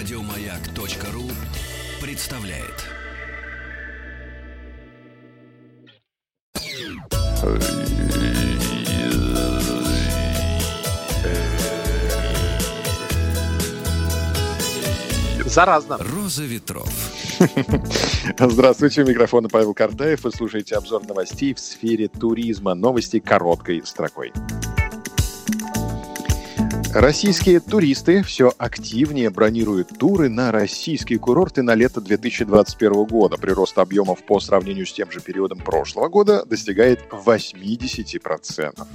Радиомаяк.ру представляет. Заразно. Роза ветров. Здравствуйте, у микрофона Павел Картаев. Вы слушаете обзор новостей в сфере туризма. Новости короткой строкой. Российские туристы все активнее бронируют туры на российские курорты на лето 2021 года. Прирост объемов по сравнению с тем же периодом прошлого года достигает 80%.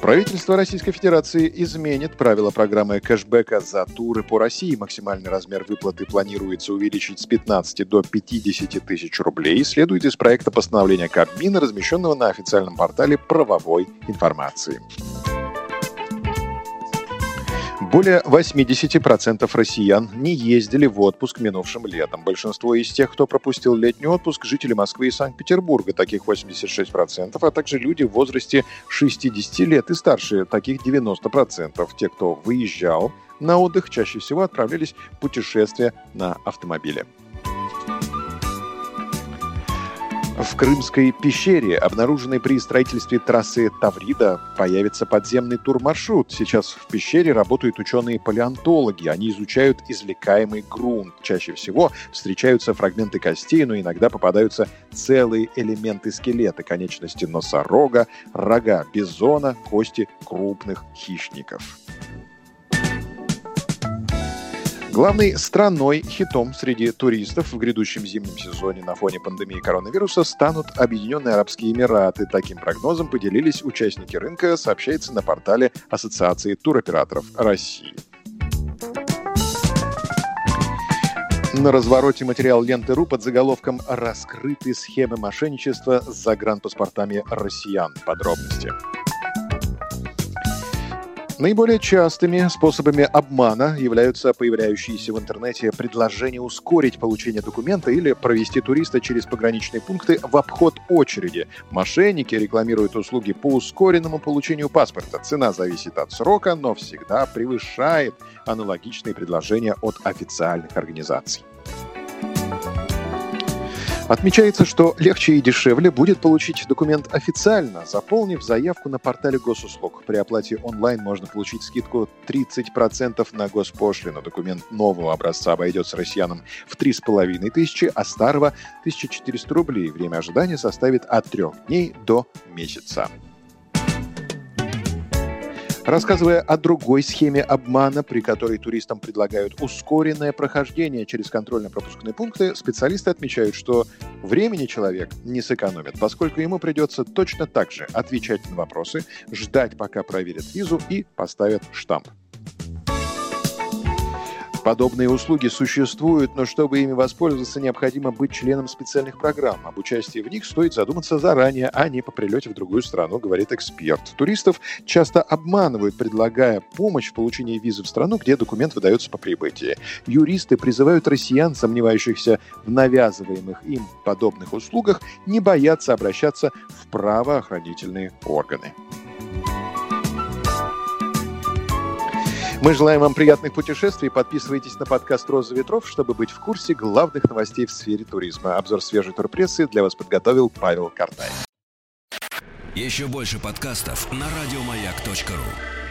Правительство Российской Федерации изменит правила программы кэшбэка за туры по России. Максимальный размер выплаты планируется увеличить с 15 до 50 тысяч рублей. Следует из проекта постановления Кабмина, размещенного на официальном портале правовой информации. Более 80% россиян не ездили в отпуск минувшим летом. Большинство из тех, кто пропустил летний отпуск, жители Москвы и Санкт-Петербурга, таких 86%, а также люди в возрасте 60 лет и старше, таких 90%. Те, кто выезжал на отдых, чаще всего отправлялись в путешествия на автомобиле. В Крымской пещере, обнаруженной при строительстве трассы Таврида, появится подземный турмаршрут. Сейчас в пещере работают ученые-палеонтологи. Они изучают извлекаемый грунт. Чаще всего встречаются фрагменты костей, но иногда попадаются целые элементы скелета, конечности носорога, рога бизона, кости крупных хищников. Главной страной хитом среди туристов в грядущем зимнем сезоне на фоне пандемии коронавируса станут Объединенные Арабские Эмираты. Таким прогнозом поделились участники рынка, сообщается на портале Ассоциации туроператоров России. На развороте материал ленты.ру под заголовком «Раскрыты схемы мошенничества с загранпаспортами россиян». Подробности. Наиболее частыми способами обмана являются появляющиеся в интернете предложения ускорить получение документа или провести туриста через пограничные пункты в обход очереди. Мошенники рекламируют услуги по ускоренному получению паспорта. Цена зависит от срока, но всегда превышает аналогичные предложения от официальных организаций. Отмечается, что легче и дешевле будет получить документ официально, заполнив заявку на портале госуслуг. При оплате онлайн можно получить скидку 30% на госпошлину. Документ нового образца обойдется россиянам в 3,5 тысячи, а старого – 1400 рублей. Время ожидания составит от трех дней до месяца. Рассказывая о другой схеме обмана, при которой туристам предлагают ускоренное прохождение через контрольно-пропускные пункты, специалисты отмечают, что времени человек не сэкономит, поскольку ему придется точно так же отвечать на вопросы, ждать, пока проверят визу и поставят штамп. Подобные услуги существуют, но чтобы ими воспользоваться, необходимо быть членом специальных программ. Об участии в них стоит задуматься заранее, а не по прилете в другую страну, говорит эксперт. Туристов часто обманывают, предлагая помощь в получении визы в страну, где документ выдается по прибытии. Юристы призывают россиян, сомневающихся в навязываемых им подобных услугах, не бояться обращаться в правоохранительные органы. Мы желаем вам приятных путешествий. Подписывайтесь на подкаст «Роза ветров», чтобы быть в курсе главных новостей в сфере туризма. Обзор свежей турпрессы для вас подготовил Павел Картаев. Еще больше подкастов на радиомаяк.ру